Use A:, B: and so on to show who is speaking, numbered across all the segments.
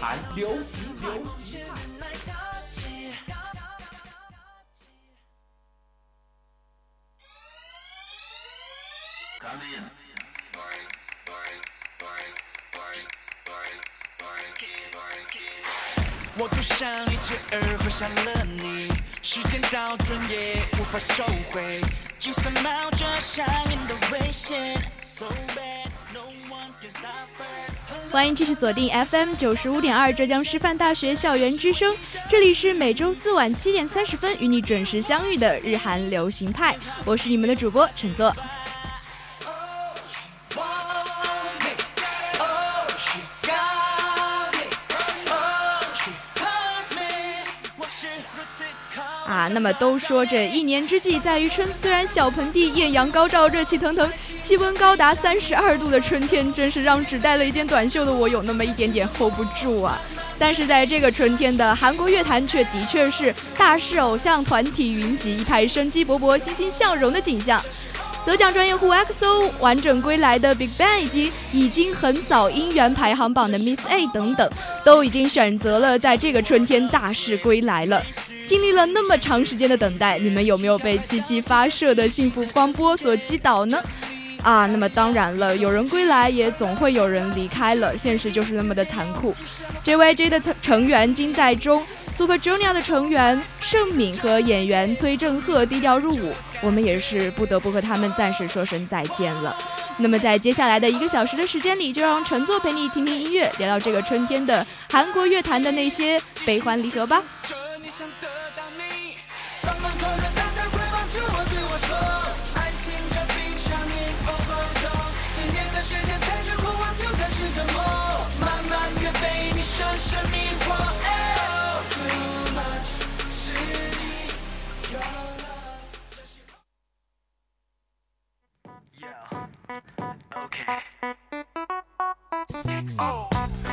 A: 韩流行流行。
B: 我赌上一切而回上了你，时间倒转也无法收回，就算冒着上瘾的危险。So bad, no one can stop her.
C: 欢迎继续锁定 FM 九十五点二浙江师范大学校园之声，这里是每周四晚七点三十分与你准时相遇的日韩流行派，我是你们的主播陈作。那么都说这一年之计在于春，虽然小盆地艳阳高照，热气腾腾，气温高达三十二度的春天，真是让只带了一件短袖的我有那么一点点 hold 不住啊。但是在这个春天的韩国乐坛，却的确是大势偶像团体云集，一派生机勃勃、欣欣向荣的景象。得奖专业户 XO 完整归来的 BigBang，以及已经横扫音源排行榜的 Miss A 等等，都已经选择了在这个春天大势归来了。经历了那么长时间的等待，你们有没有被七七发射的幸福光波所击倒呢？啊，那么当然了，有人归来，也总会有人离开了，现实就是那么的残酷。JYJ 的成成员金在中，Super Junior 的成员盛敏和演员崔正赫低调入伍，我们也是不得不和他们暂时说声再见了。那么在接下来的一个小时的时间里，就让陈作陪你听听音乐，聊聊这个春天的韩国乐坛的那些悲欢离合吧。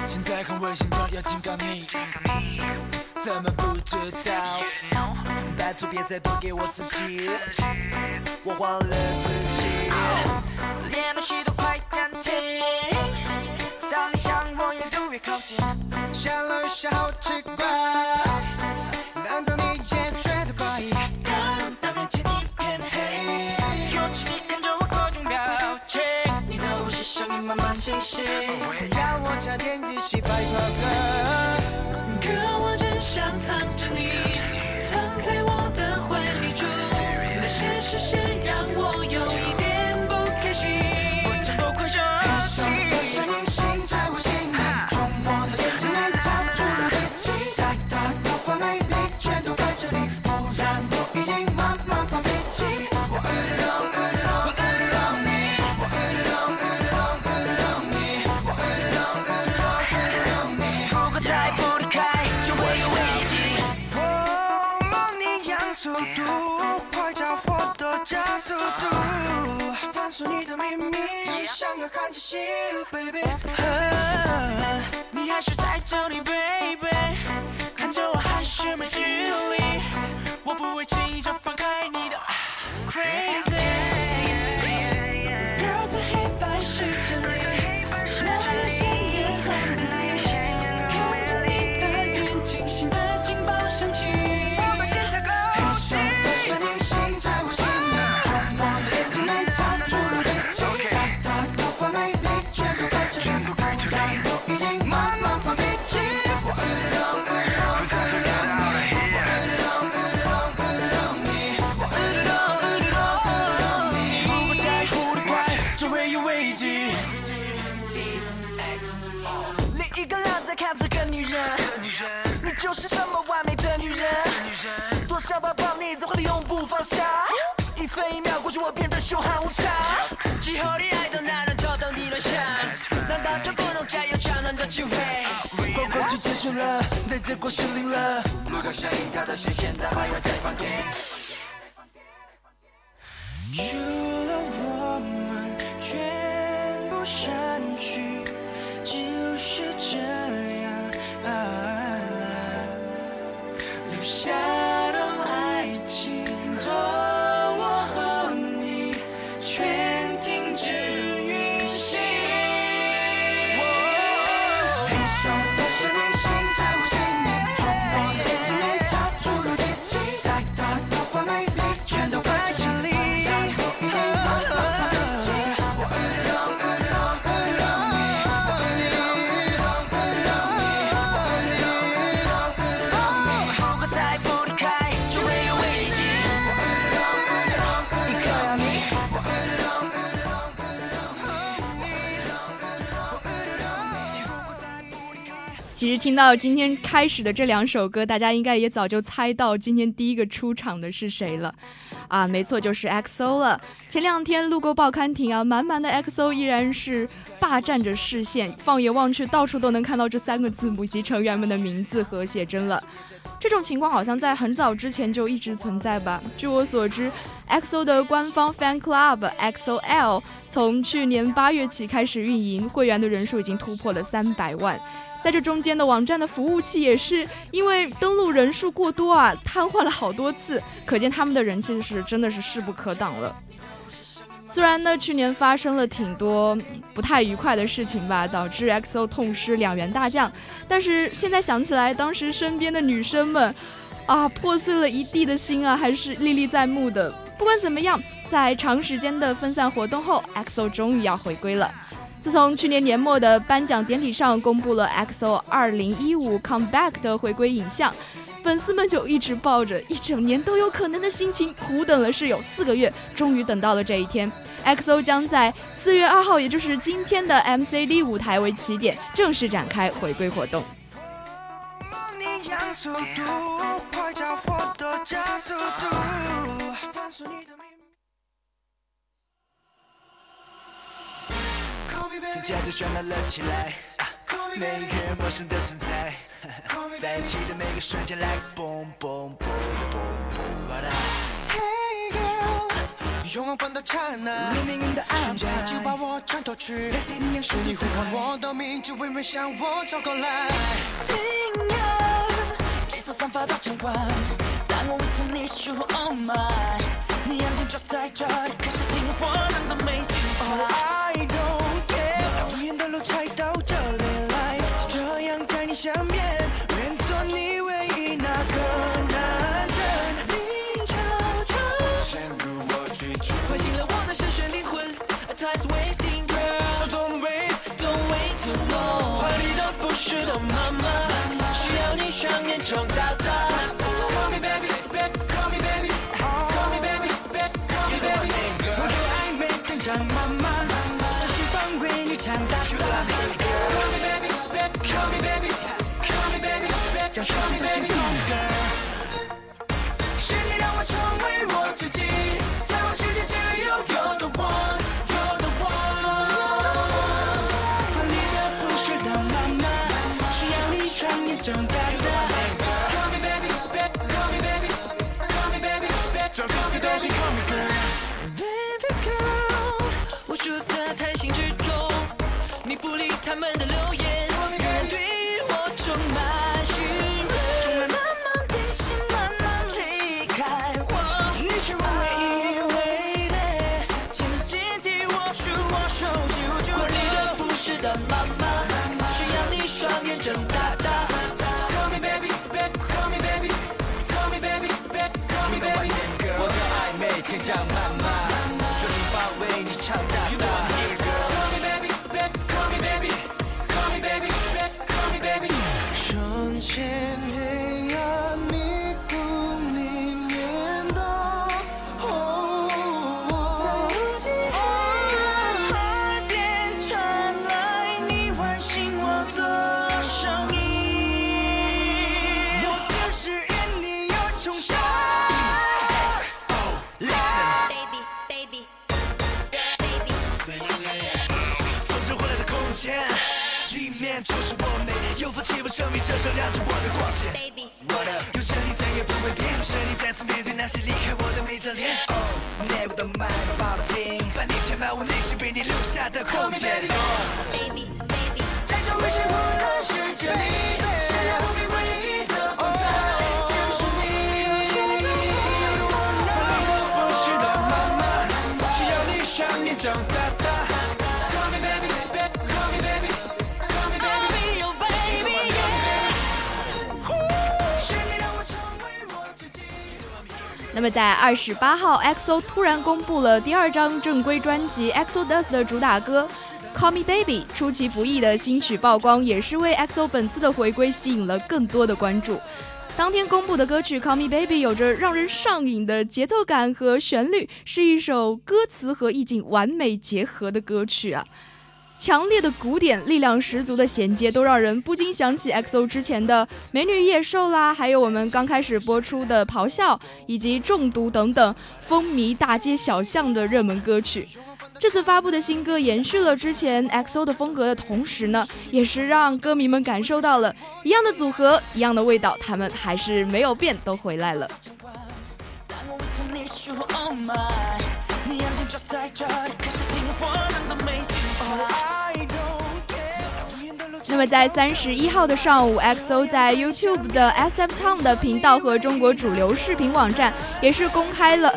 B: 现在看微信中要警告你，怎么不知道？拜托别再多给我刺激，我慌了自己，连呼吸都快暂停。当你向我越走越靠近，想了一下好奇怪，音慢慢清晰，让我差点继续拍错歌。想
D: 要看见戏，baby。
B: 啊你还是在这里我变得凶悍无常。今后你爱的男人就等你乱想，难道就不能再有转暖的机会？光棍节结束了，内结果失灵了。
D: 如果想引他的视线，他还要再放电。除了我们全部删去，就是这样啊。留下
C: 其实听到今天开始的这两首歌，大家应该也早就猜到今天第一个出场的是谁了，啊，没错，就是 XO 了。前两天路过报刊亭啊，满满的 XO 依然是霸占着视线，放眼望去，到处都能看到这三个字母及成员们的名字和写真了。这种情况好像在很早之前就一直存在吧？据我所知，XO 的官方 fan club XOL 从去年八月起开始运营，会员的人数已经突破了三百万。在这中间的网站的服务器也是因为登录人数过多啊，瘫痪了好多次，可见他们的人气是真的是势不可挡了。虽然呢，去年发生了挺多不太愉快的事情吧，导致 XO 痛失两员大将，但是现在想起来，当时身边的女生们，啊，破碎了一地的心啊，还是历历在目的。不管怎么样，在长时间的分散活动后，XO 终于要回归了。自从去年年末的颁奖典礼上公布了 XO 2015 Comeback 的回归影像，粉丝们就一直抱着一整年都有可能的心情，苦等了是有四个月，终于等到了这一天。XO 将在四月二号，也就是今天的 MCD 舞台为起点，正式展开回归活动。
D: 加速度，探索你的秘密。Call me
B: 今天就喧闹了起来，每一个人陌生的存在，在一起的每个瞬间，like boom boom boom boom
D: boom，Hey girl，永恒般的刹那，
B: 如命运的安
D: 瞬间就把，我穿透去。
B: 你
D: 呼唤
B: 我，
D: 我的名字，微微向我走过来。
B: 惊讶，绿色散发的晨光，当我围着你说 Oh my，你眼睛就在这里，可是听我讲的每句话。照亮着我的光线
E: baby 我的
B: 有生你再也不会变有生你再次面对那些离开我的每张脸 oh never the mind about the thing 把你填满我内心为你留下的空间
E: baby baby
D: 在这未知我的世界里
C: 那么在二十八号，XO 突然公布了第二张正规专辑《EXODUST》的主打歌《Call Me Baby》，出其不意的新曲曝光，也是为 EXO 本次的回归吸引了更多的关注。当天公布的歌曲《Call Me Baby》有着让人上瘾的节奏感和旋律，是一首歌词和意境完美结合的歌曲啊。强烈的鼓点、力量十足的衔接，都让人不禁想起 XO 之前的《美女野兽》啦，还有我们刚开始播出的《咆哮》以及《中毒》等等风靡大街小巷的热门歌曲。这次发布的新歌延续了之前 XO 的风格的同时呢，也是让歌迷们感受到了一样的组合、一样的味道，他们还是没有变，都回来了。那么在三十一号的上午，XO 在 YouTube 的 SF Town 的频道和中国主流视频网站也是公开了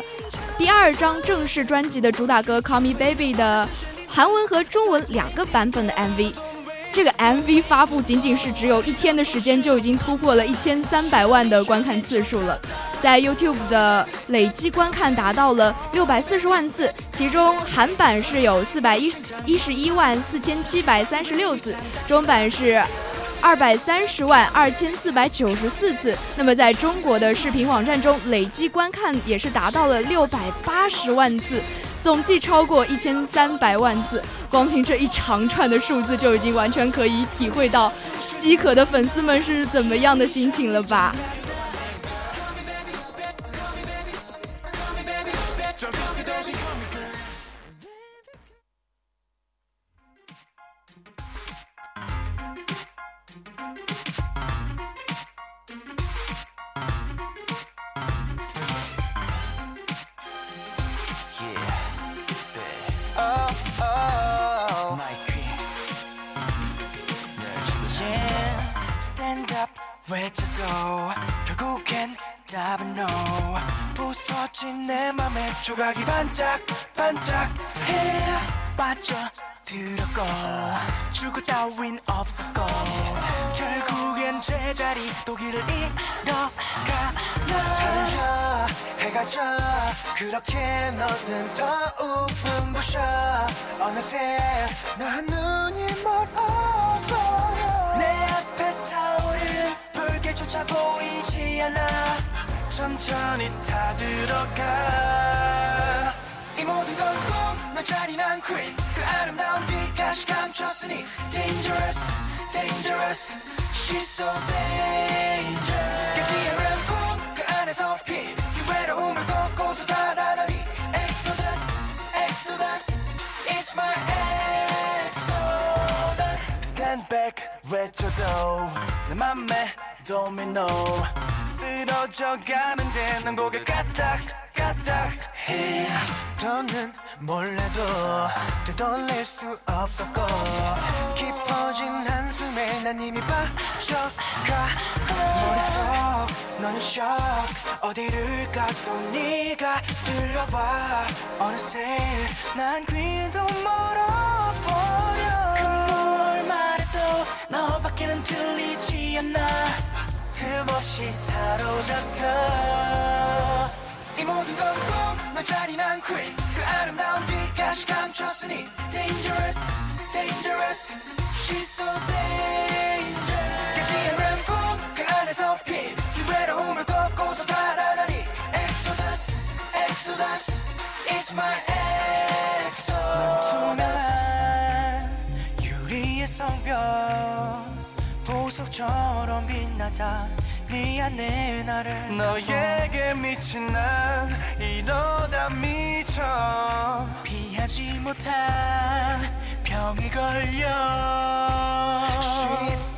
C: 第二张正式专辑的主打歌《Call Me Baby》的韩文和中文两个版本的 MV。这个 MV 发布仅仅是只有一天的时间，就已经突破了一千三百万的观看次数了，在 YouTube 的累计观看达到了六百四十万次，其中韩版是有四百一一十一万四千七百三十六次，中版是二百三十万二千四百九十四次。那么在中国的视频网站中，累计观看也是达到了六百八十万次。总计超过一千三百万次，光凭这一长串的数字就已经完全可以体会到饥渴的粉丝们是怎么样的心情了吧？
B: 왜 쳐도 결국엔 답은 no. 부서진 내 맘에 조각이 반짝 반짝해 빠져들었고 출구 따윈 없었고 결국엔 제자리 또 길을 잃어가
D: 져 해가 져 그렇게 너는 더욱 눈부셔. 어느새 난 눈이 멀
B: 불길조차 보이지 않아. 천천히 타들어가.
D: 이 모든 건꿈너 잔인한 queen 그 아름다운 빛까지 감췄으니
B: dangerous dangerous. She's so dangerous.
D: 깨지는 꿈그 안에서 핀 외로움을 걷고서 달아
B: 외쳐도 내 맘에 도미노 쓰러져 가는데 난 고개 까딱 까딱 해
D: 더는 몰라도 되돌릴 수 없었고 깊어진 한숨에 난 이미 빠져가 머릿속 너는 쇼 어디를 가도 네가 들려와. 어느새 난 귀도 멀어
B: 너밖에는 들리지 않아.
D: 틈없이 사로잡혀. 이 모든 건꿈너 잔인한 queen 그 아름다운 빛까지 감췄으니
B: Dangerous Dangerous. She's so dangerous.
D: 깨지 않는 꿈그 안에서 핀이 외로움을 걷고서 달아나니
B: Exodus Exodus. It's my
D: 성벽 보석처럼 빛나자 네 안에 나를.
B: 너에게 미친 난 이러다 미쳐.
D: 피하지 못한 병에 걸려. She's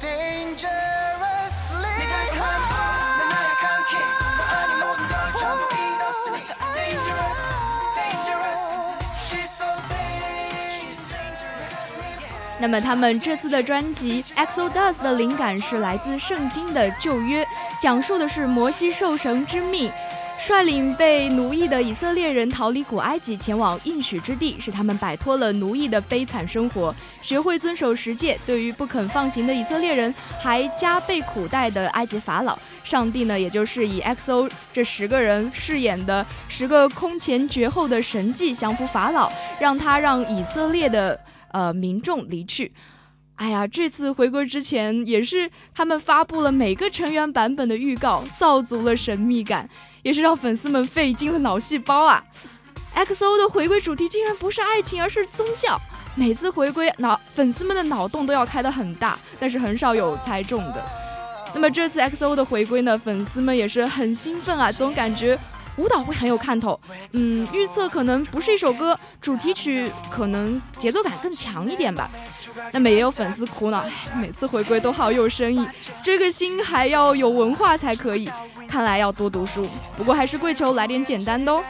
C: 那么他们这次的专辑《Exodus》的灵感是来自圣经的旧约，讲述的是摩西受神之命，率领被奴役的以色列人逃离古埃及，前往应许之地，使他们摆脱了奴役的悲惨生活，学会遵守十诫。对于不肯放行的以色列人，还加倍苦待的埃及法老，上帝呢，也就是以 XO 这十个人饰演的十个空前绝后的神迹降服法老，让他让以色列的。呃民众离去。哎呀，这次回归之前也是他们发布了每个成员版本的预告，造足了神秘感，也是让粉丝们费尽了脑细胞啊。XO 的回归主题竟然不是爱情，而是宗教。每次回归脑粉丝们的脑洞都要开得很大，但是很少有猜中的。那么这次 XO 的回归呢，粉丝们也是很兴奋啊，总感觉舞蹈会很有看头。嗯，预测可能不是一首歌，主题曲可能节奏感更强一点吧。那么也有粉丝苦恼，每次回归都好有深意，这个星还要有文化才可以。看来要多读书，不过还是跪求来点简单的哦。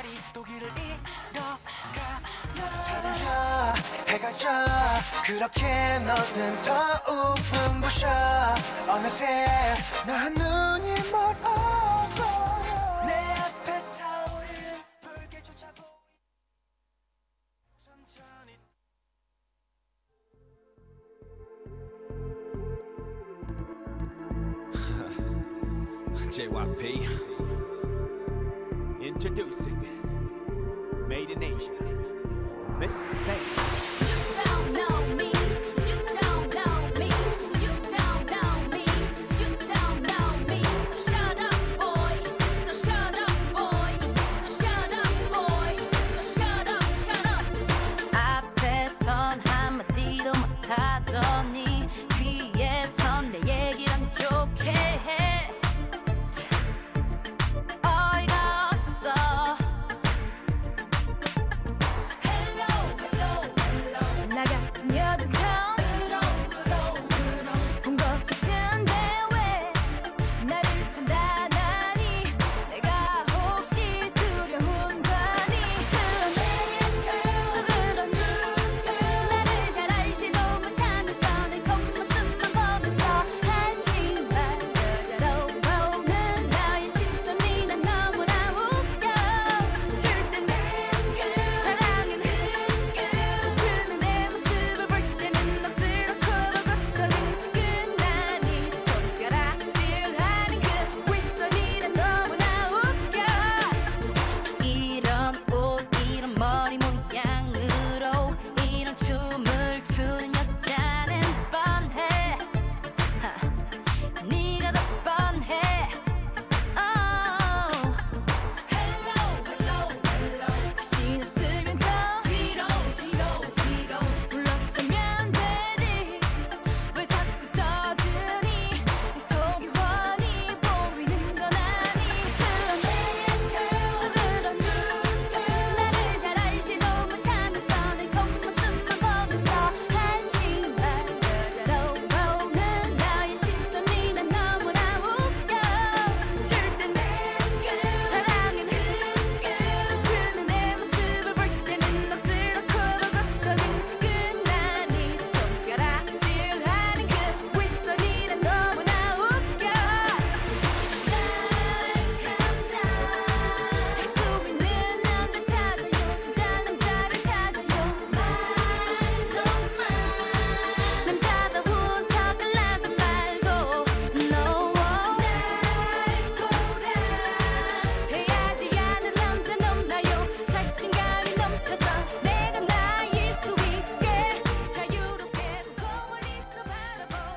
B: JYP.
A: Introducing Made in Asia. Miss Say.
E: You don't know me.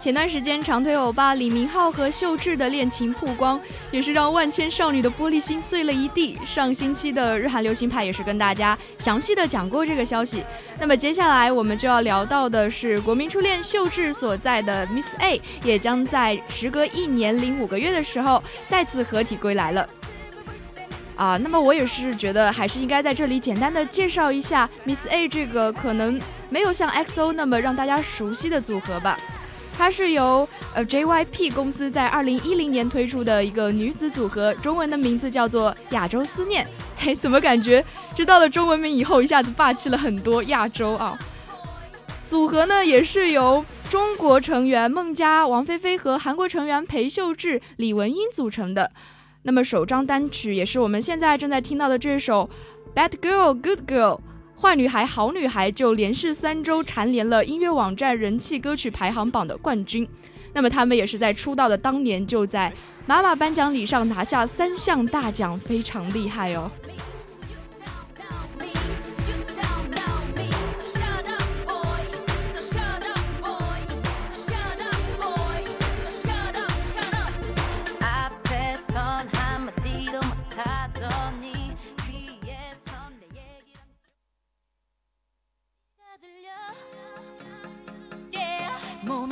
C: 前段时间，长腿欧巴李明浩和秀智的恋情曝光，也是让万千少女的玻璃心碎了一地。上星期的日韩流行派也是跟大家详细的讲过这个消息。那么接下来我们就要聊到的是国民初恋秀智所在的 Miss A，也将在时隔一年零五个月的时候再次合体归来了。啊，那么我也是觉得还是应该在这里简单的介绍一下 Miss A 这个可能没有像 XO 那么让大家熟悉的组合吧。它是由呃 JYP 公司在二零一零年推出的一个女子组合，中文的名字叫做亚洲思念。嘿，怎么感觉知道了中文名以后，一下子霸气了很多亚洲啊？组合呢也是由中国成员孟佳、王菲菲和韩国成员裴秀智、李文英组成的。那么首张单曲也是我们现在正在听到的这首《Bad Girl Good Girl》。坏女孩、好女孩就连续三周蝉联了音乐网站人气歌曲排行榜的冠军。那么他们也是在出道的当年就在妈妈颁奖礼上拿下三项大奖，非常厉害哦。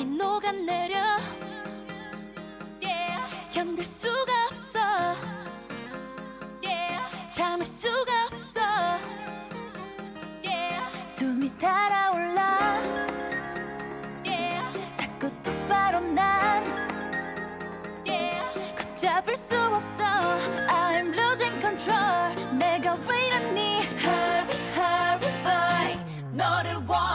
E: 마음이 녹아내려. Yeah. 견딜 수가 없어. Yeah. 참을 수가 없어. Yeah. 숨이 달아올라. 자꾸 똑바로 난. 걷잡을 수 없어. I'm losing control. 내가 왜 이러니? Hurry hurry boy. 너를 원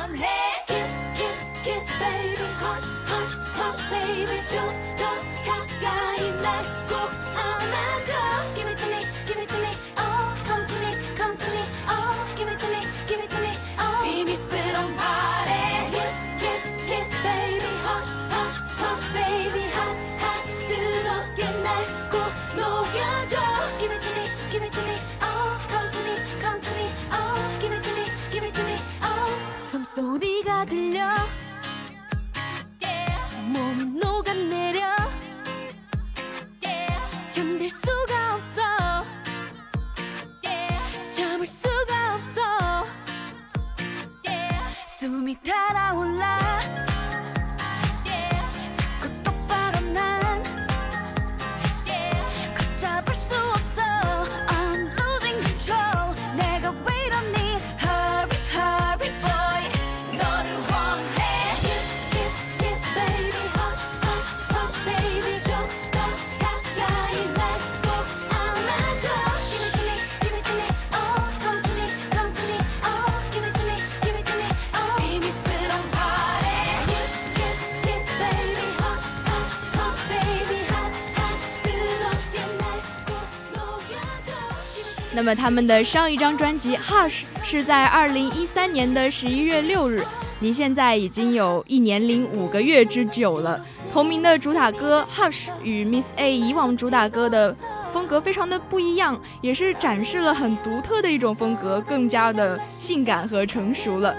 C: 他们的上一张专辑《Hush》是在二零一三年的十一月六日，离现在已经有一年零五个月之久了。同名的主打歌《Hush》与 Miss A 以往主打歌的风格非常的不一样，也是展示了很独特的一种风格，更加的性感和成熟了。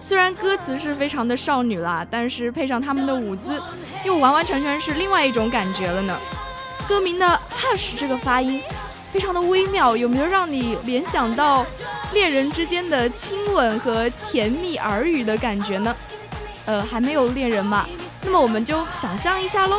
C: 虽然歌词是非常的少女啦，但是配上他们的舞姿，又完完全全是另外一种感觉了呢。歌名的 Hush 这个发音。非常的微妙有没有让你联想到恋人之间的亲吻和甜蜜耳语的感觉呢？呃还没有恋人嘛那么我们就想象一下喽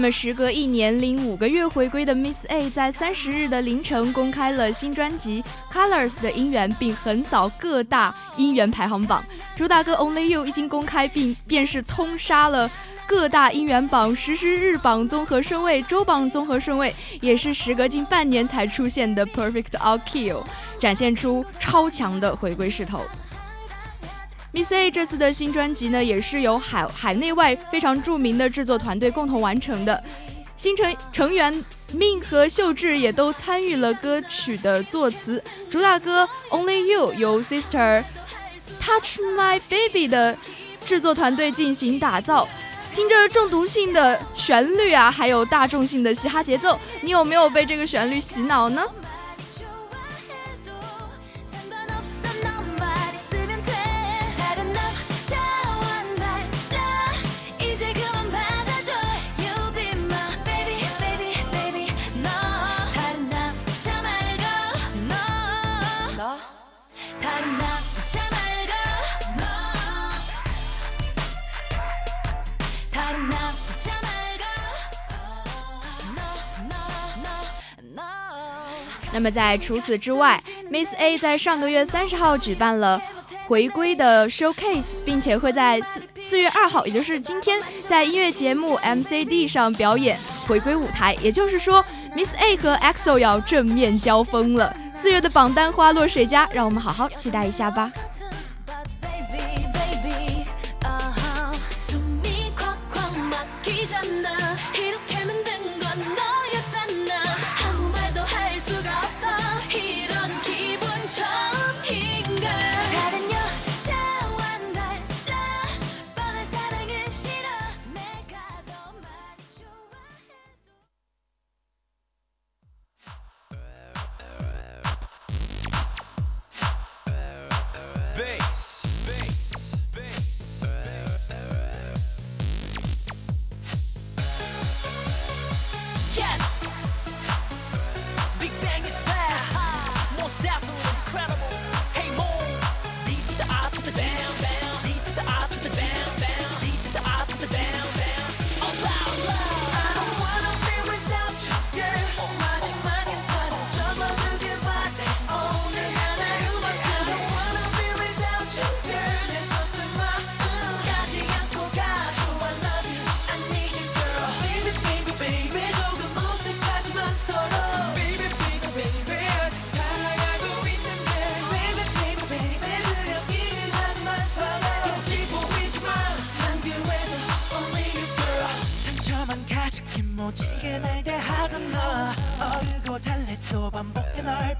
C: 那么，时隔一年零五个月回归的 Miss A 在三十日的凌晨公开了新专辑《Colors》的音源，并横扫各大音源排行榜。主打歌《Only You》一经公开，并便是通杀了各大音源榜实时日榜综合顺位、周榜综合顺位，也是时隔近半年才出现的 Perfect All Kill，展现出超强的回归势头。Miss A 这次的新专辑呢，也是由海海内外非常著名的制作团队共同完成的。新成成员 Min 和秀智也都参与了歌曲的作词。主打歌《Only You》由 Sister Touch My Baby 的制作团队进行打造。听着中毒性的旋律啊，还有大众性的嘻哈节奏，你有没有被这个旋律洗脑呢？那么在除此之外，Miss A 在上个月三十号举办了回归的 showcase，并且会在四四月二号，也就是今天，在音乐节目 MCD 上表演回归舞台。也就是说，Miss A 和 EXO 要正面交锋了。四月的榜单花落谁家？让我们好好期待一下吧。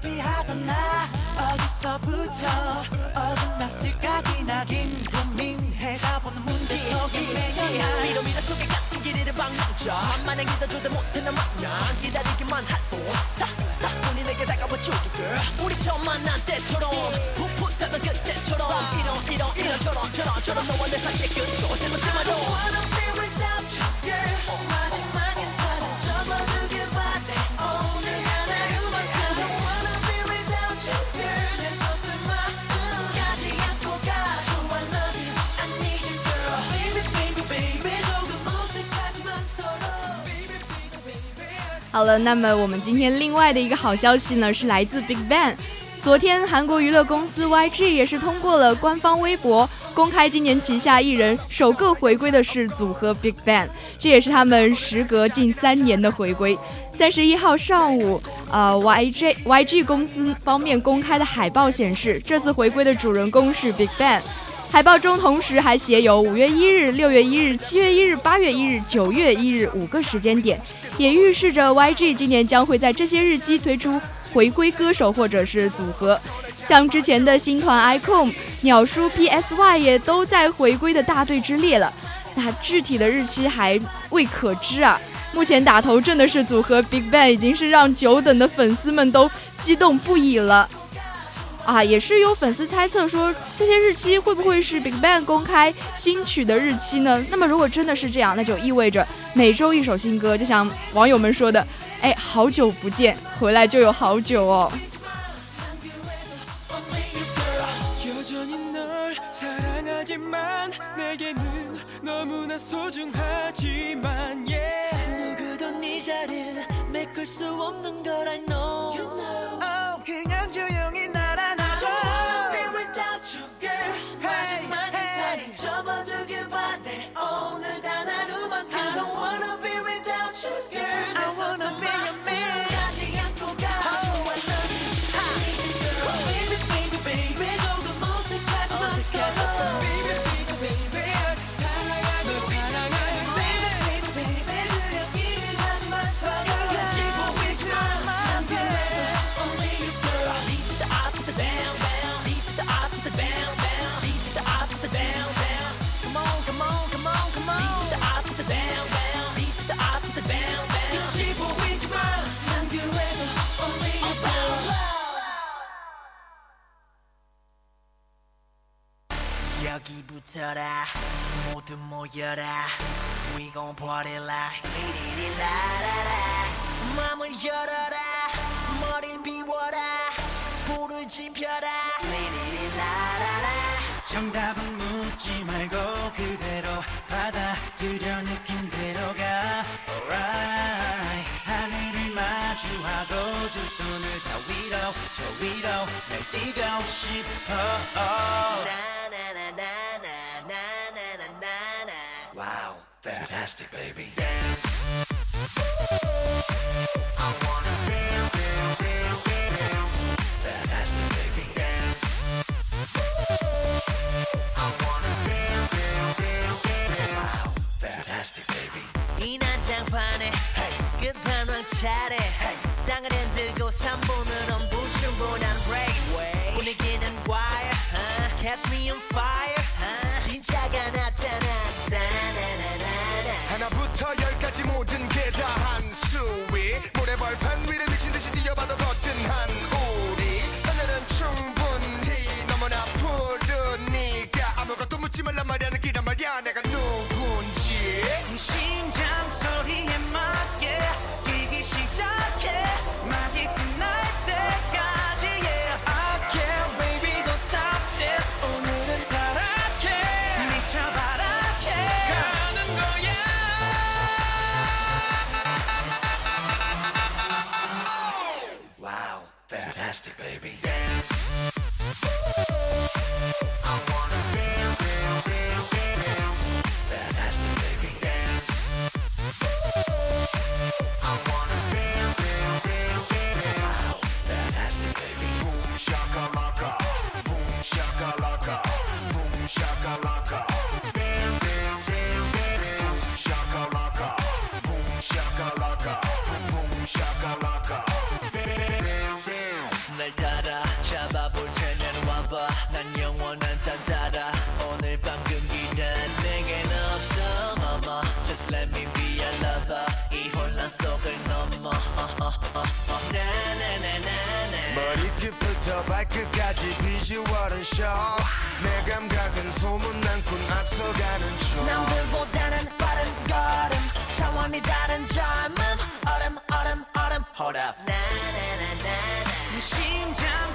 F: 반복해 널 피하던 나 어디서부터 어긋났을까 기나긴 고민해가 보는 문제 속에 매여나
G: 미로 미로 속에 갇힌 길이를 방랑자 마냥 기다려도 못해 나 마냥 기다리기만 할뿐 싹싹 눈이 내게 다가와 girl. 우리 처음 만난 때처럼 풋풋하던 그때처럼 이런 이런 이런 저런 저런 저런 너와 내 사이의 끝을 세놓지
F: I
G: 마도.
F: Don't wanna be without you, girl.
C: 好了，那么我们今天另外的一个好消息呢，是来自 Big Bang。昨天，韩国娱乐公司 YG 也是通过了官方微博公开今年旗下艺人首个回归的是组合 Big Bang，这也是他们时隔近三年的回归。三十一号上午，呃，YG YG 公司方面公开的海报显示，这次回归的主人公是 Big Bang。海报中同时还写有五月一日、六月一日、七月一日、八月一日、九月一日五个时间点，也预示着 YG 今年将会在这些日期推出回归歌手或者是组合。像之前的新团 iKON、鸟叔 PSY 也都在回归的大队之列了，那具体的日期还未可知啊。目前打头阵的是组合 Big Bang，已经是让久等的粉丝们都激动不已了。啊，也是有粉丝猜测说，这些日期会不会是 Big Bang 公开新曲的日期呢？那么如果真的是这样，那就意味着每周一首新歌，就像网友们说的，哎，好久不见，回来就有好久哦。
B: Wanna 여기 붙어라. 모두 모여라. We gon' party like 리리리라라라. 맘을 열어라. 머리를 비워라. 불을 지펴라. 리리리라라라. 정답은 묻지 말고 그대로 받아들여 느낌대로 가 Alright. 하늘을 마주하고 두 손을 다 위로 저 위로 날 뛰고 싶어. Wow, fantastic baby. Dance
H: 머리끝부터 발끝까지 비주얼은 쇼. 내 감각은 소문난군 앞서가는 중.
B: 남들보다는 빠른 걸음. 차원이 다른 젊음. 얼음 얼음 얼음. Hold up. 나나나나나. 네 심장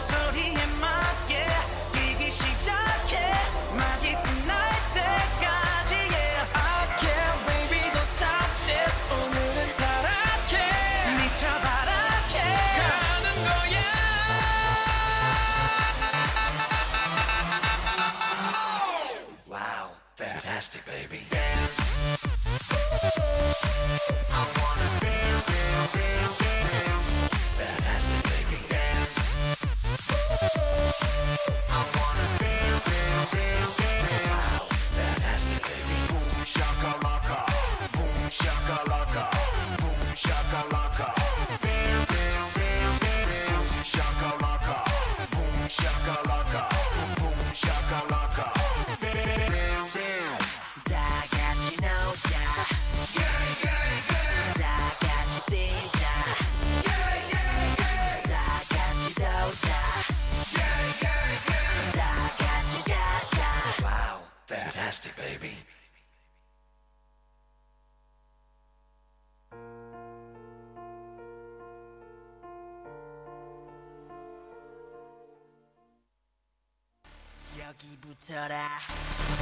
I: 여기부터다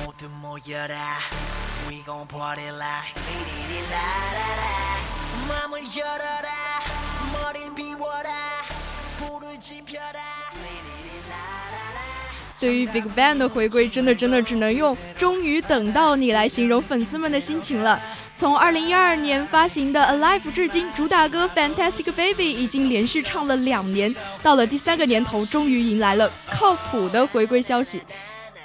I: 모두 모여라. We gon' party like 리리리라라라 맘을 열어라. 머리를 비워라. 불을 지펴라
C: 对于 Big Bang 的回归，真的真的只能用“终于等到你”来形容粉丝们的心情了。从2012年发行的《Alive》至今，主打歌《Fantastic Baby》已经连续唱了两年，到了第三个年头，终于迎来了靠谱的回归消息。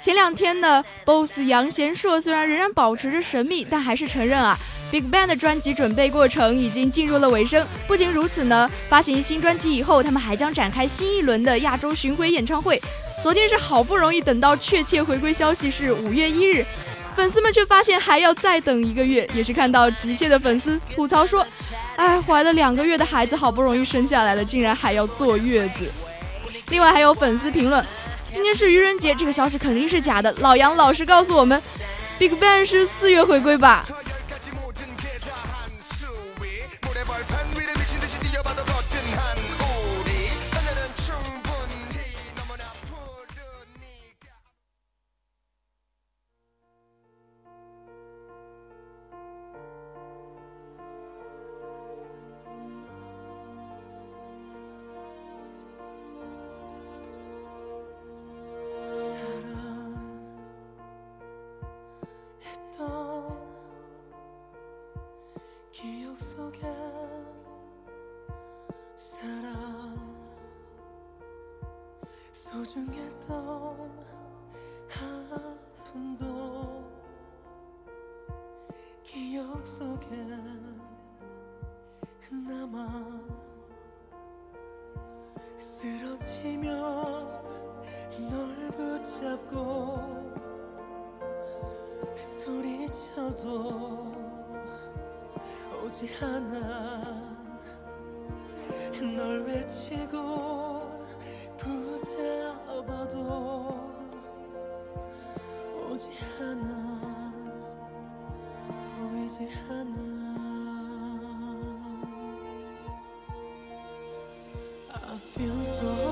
C: 前两天呢，BOSS 杨贤硕虽然仍然保持着神秘，但还是承认啊，Big Bang 的专辑准备过程已经进入了尾声。不仅如此呢，发行新专辑以后，他们还将展开新一轮的亚洲巡回演唱会。昨天是好不容易等到确切回归消息是五月一日，粉丝们却发现还要再等一个月，也是看到急切的粉丝吐槽说：“哎，怀了两个月的孩子好不容易生下来了，竟然还要坐月子。”另外还有粉丝评论。今天是愚人节，这个消息肯定是假的。老杨老师告诉我们，Big Bang 是四月回归吧？
I: 소리쳐도 오지 않아. 널 외치고 붙잡아도 오지 않아. 보이지 않아. I feel so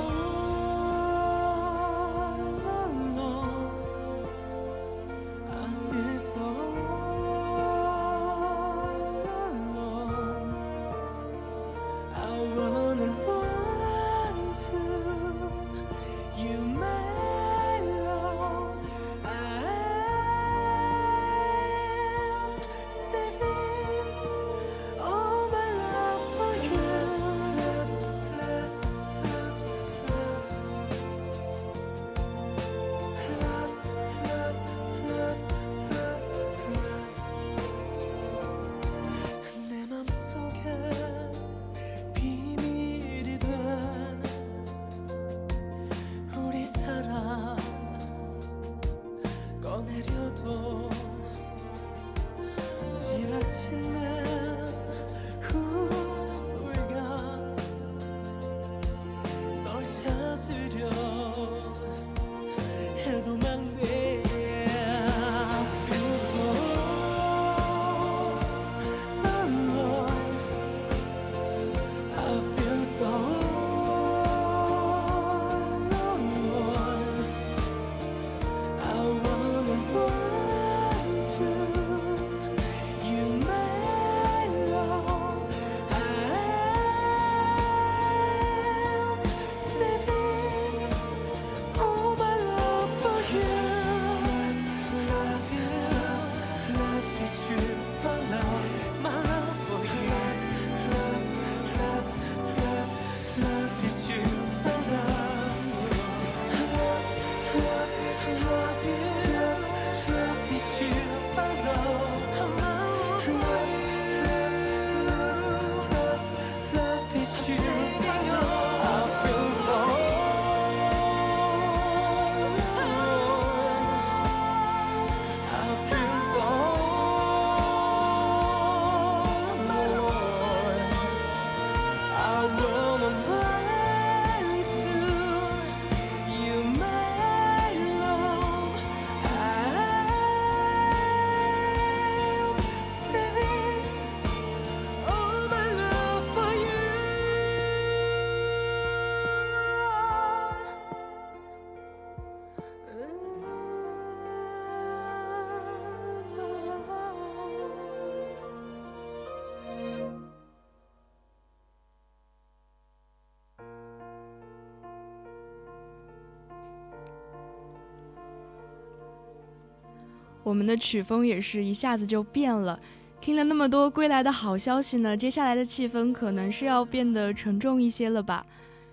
C: 我们的曲风也是一下子就变了。听了那么多归来的好消息呢，接下来的气氛可能是要变得沉重一些了吧？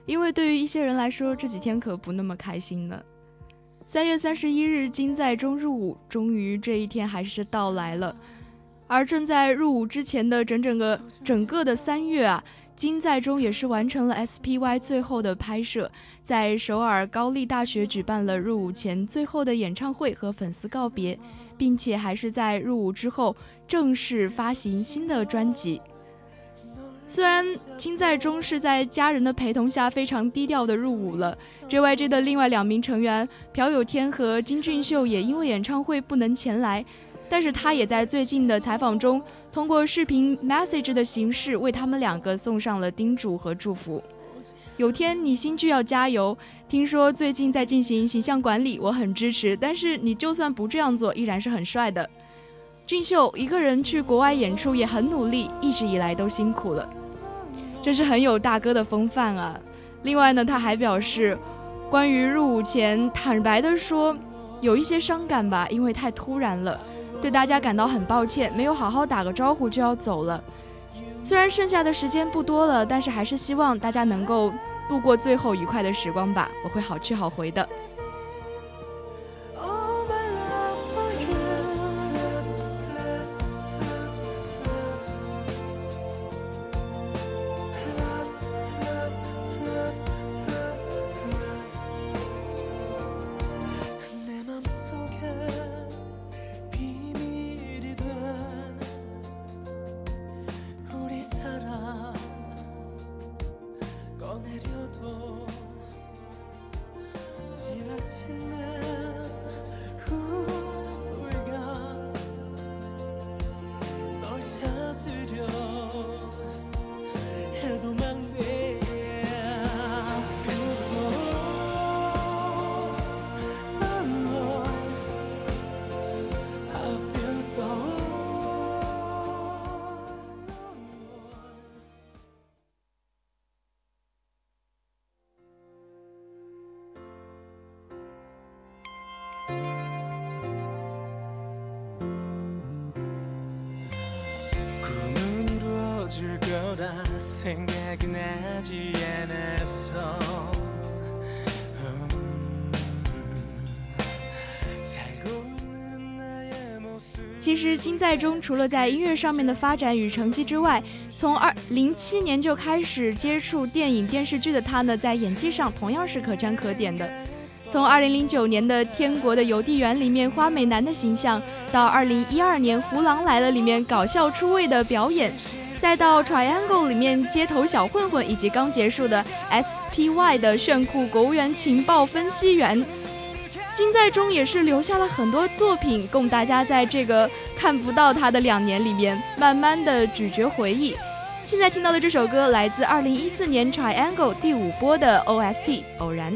C: 因为对于一些人来说，这几天可不那么开心呢。三月三十一日，金在中入伍，终于这一天还是到来了。而正在入伍之前的整整个整个的三月啊，金在中也是完成了 SPY 最后的拍摄，在首尔高丽大学举办了入伍前最后的演唱会和粉丝告别，并且还是在入伍之后正式发行新的专辑。虽然金在中是在家人的陪同下非常低调的入伍了，JYJ 的另外两名成员朴有天和金俊秀也因为演唱会不能前来，但是他也在最近的采访中通过视频 message 的形式为他们两个送上了叮嘱和祝福。有天你新剧要加油，听说最近在进行形象管理，我很支持，但是你就算不这样做，依然是很帅的。俊秀一个人去国外演出也很努力，一直以来都辛苦了，真是很有大哥的风范啊！另外呢，他还表示，关于入伍前坦白的说，有一些伤感吧，因为太突然了，对大家感到很抱歉，没有好好打个招呼就要走了。虽然剩下的时间不多了，但是还是希望大家能够度过最后愉快的时光吧，我会好去好回的。
D: 지 않았어 음, 살고 있는 나의 모습
C: 其实金在中除了在音乐上面的发展与成绩之外，从二零七年就开始接触电影电视剧的他呢，在演技上同样是可圈可点的。从二零零九年的《天国的邮递员》里面花美男的形象，到二零一二年《胡狼来了》里面搞笑出位的表演， 再到《Triangle》里面街头小混混，以及刚结束的 SPY 的炫酷国务院情报分析员。金在中也是留下了很多作品，供大家在这个看不到他的两年里面，慢慢的咀嚼回忆。现在听到的这首歌来自2014年 Triangle 第五波的 OST《偶然》。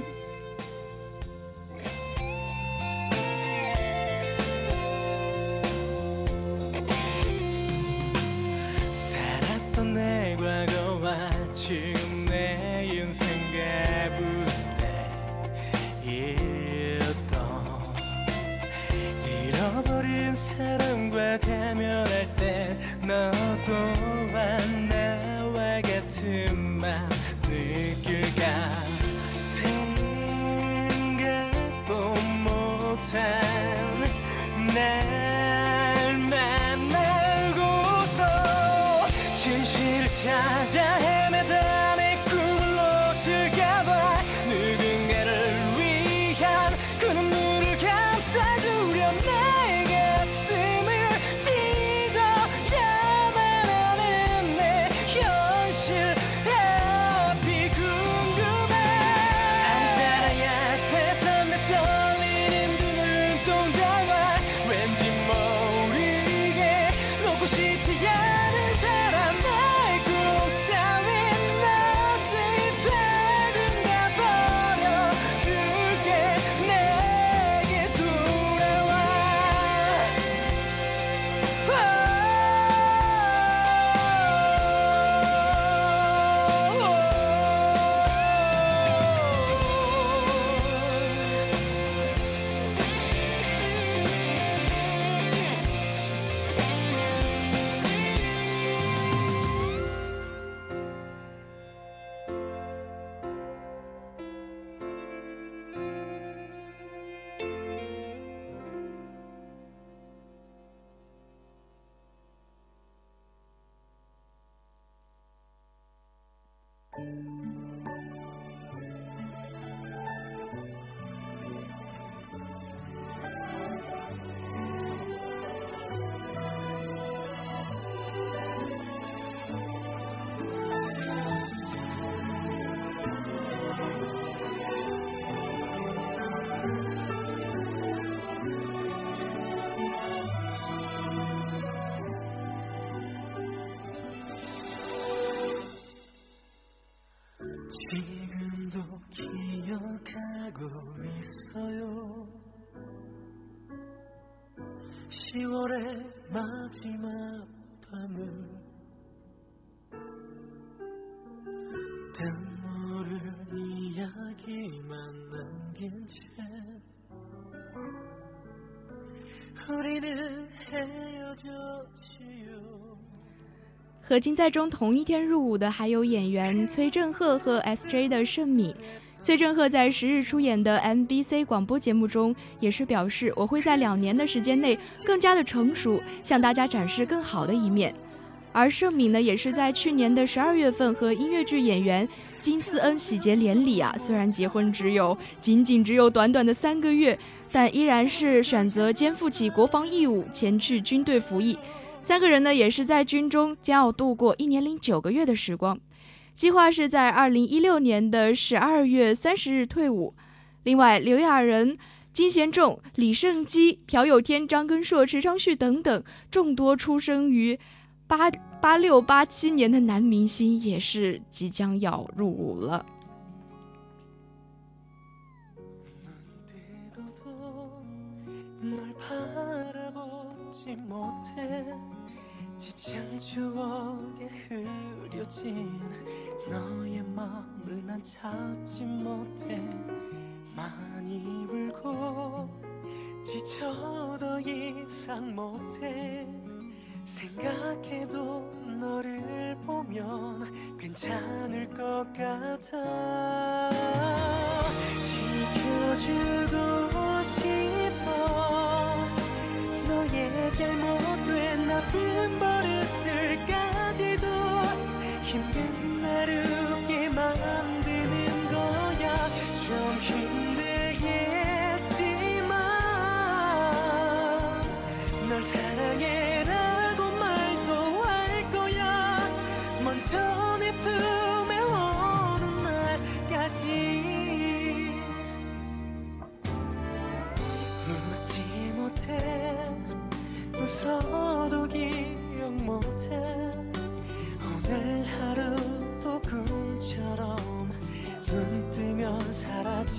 F: 마지막 밤을 눈물을 이야기만 남긴 채 우리는 헤어졌지요
C: 和金在中同一天入伍的还有演员崔振赫和 S.J 的盛敏。 崔振赫在十日出演的 MBC 广播节目中，也是表示我会在两年的时间内更加的成熟，向大家展示更好的一面。而盛敏呢，也是在去年的十二月份和音乐剧演员金思恩喜结连理啊。虽然结婚只有仅仅只有短短的三个月，但依然是选择肩负起国防义务，前去军队服役。三个人呢，也是在军中将要度过一年零九个月的时光，计划是在二零一六年的十二月三十日退伍。另外，刘亚仁、金贤重、李胜基、朴有天、张根硕、池昌旭等等众多出生于八八六八七年的男明星，也是即将要入伍了。
F: 흐려진 너의 마음을 난 찾지 못해. 많이 울고 지쳐 더 이상 못해. 생각해도 너를 보면 괜찮을 것 같아. 지켜주고 싶어. 너의 잘못된 나쁜 버릇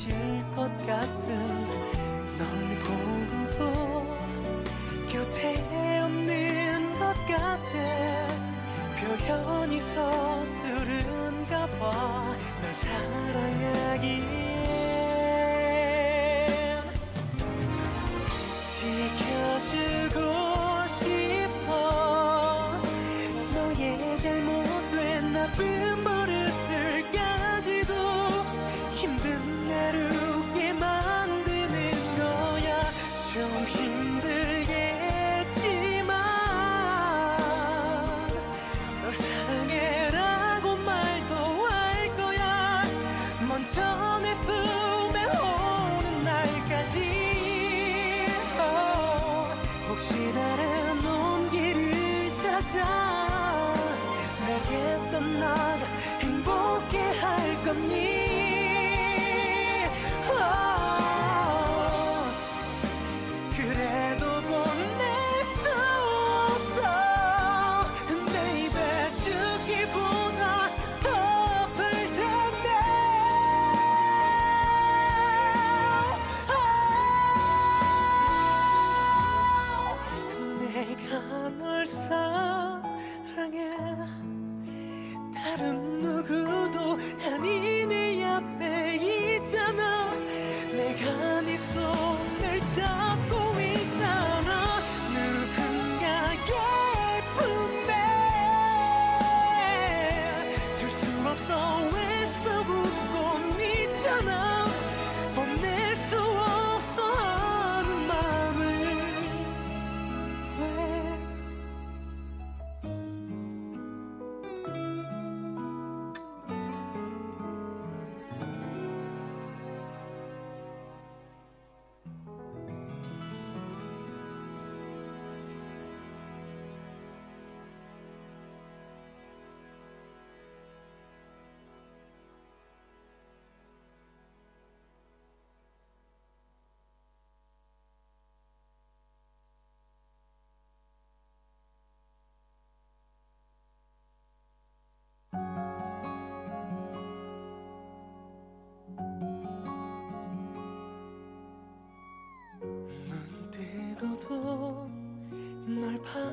F: 사라질 것 같은 널 보고도 곁에 없는 것 같아 표현이 서투른가 봐 널 사랑하기 찾아. 내게 떠나가 행복해 할 어,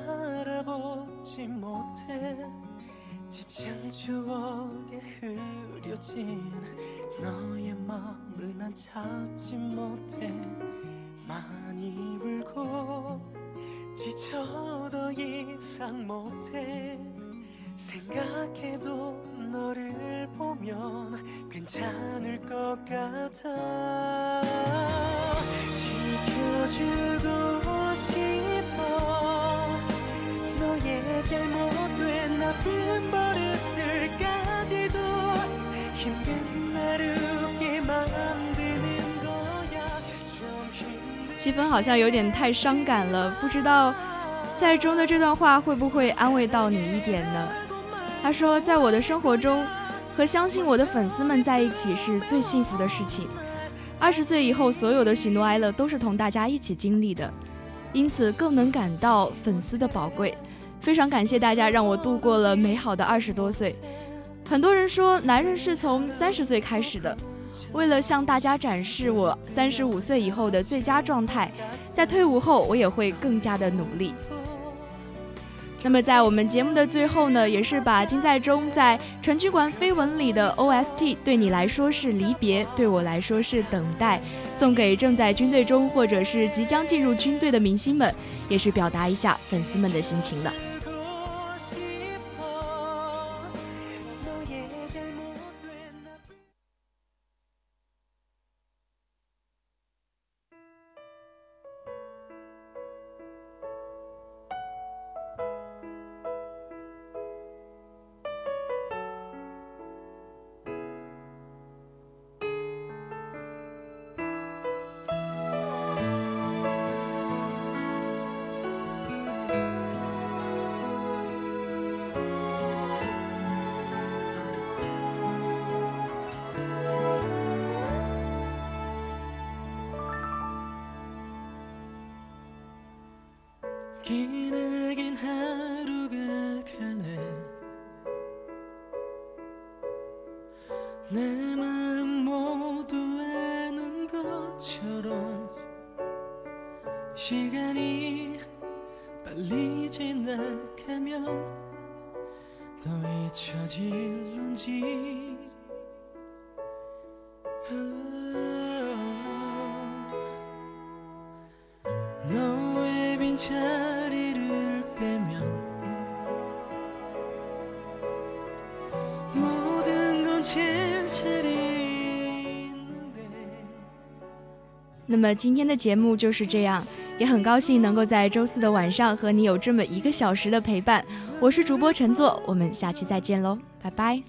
F: 바라보지 못해 지친 추억에 흐려진 너의 마음을 난 찾지 못해 많이 울고 지쳐 더 이상 못해 생각해도 너를 보면 괜찮을 것 같아 지켜주고 싶어 너의 잘못된 나쁜 버릇들까지도 힘든 나를 웃게 만드는 거야 좀 힘든
C: 气氛好像有点太伤感了，不知道在中的这段话会不会安慰到你一点呢？他说，在我的生活中，和相信我的粉丝们在一起是最幸福的事情。二十岁以后，所有的喜怒哀乐都是同大家一起经历的，因此更能感到粉丝的宝贵。 非常感谢大家让我度过了美好的二十多岁。很多人说，男人是从三十岁开始的。为了向大家展示我三十五岁以后的最佳状态，在退伍后我也会更加的努力。那么在我们节目的最后呢，也是把金在中在《成军馆绯闻》里的 OST 对你来说是离别，对我来说是等待，送给正在军队中或者是即将进入军队的明星们，也是表达一下粉丝们的心情的。
F: 기나긴 하루가 가네. 내 마음 모두 아는 것처럼 시간이 빨리 지나가면 또 잊혀질런지
C: 那么今天的节目就是这样，也很高兴能够在周四的晚上和你有这么一个小时的陪伴。我是主播陈作，我们下期再见喽，拜拜。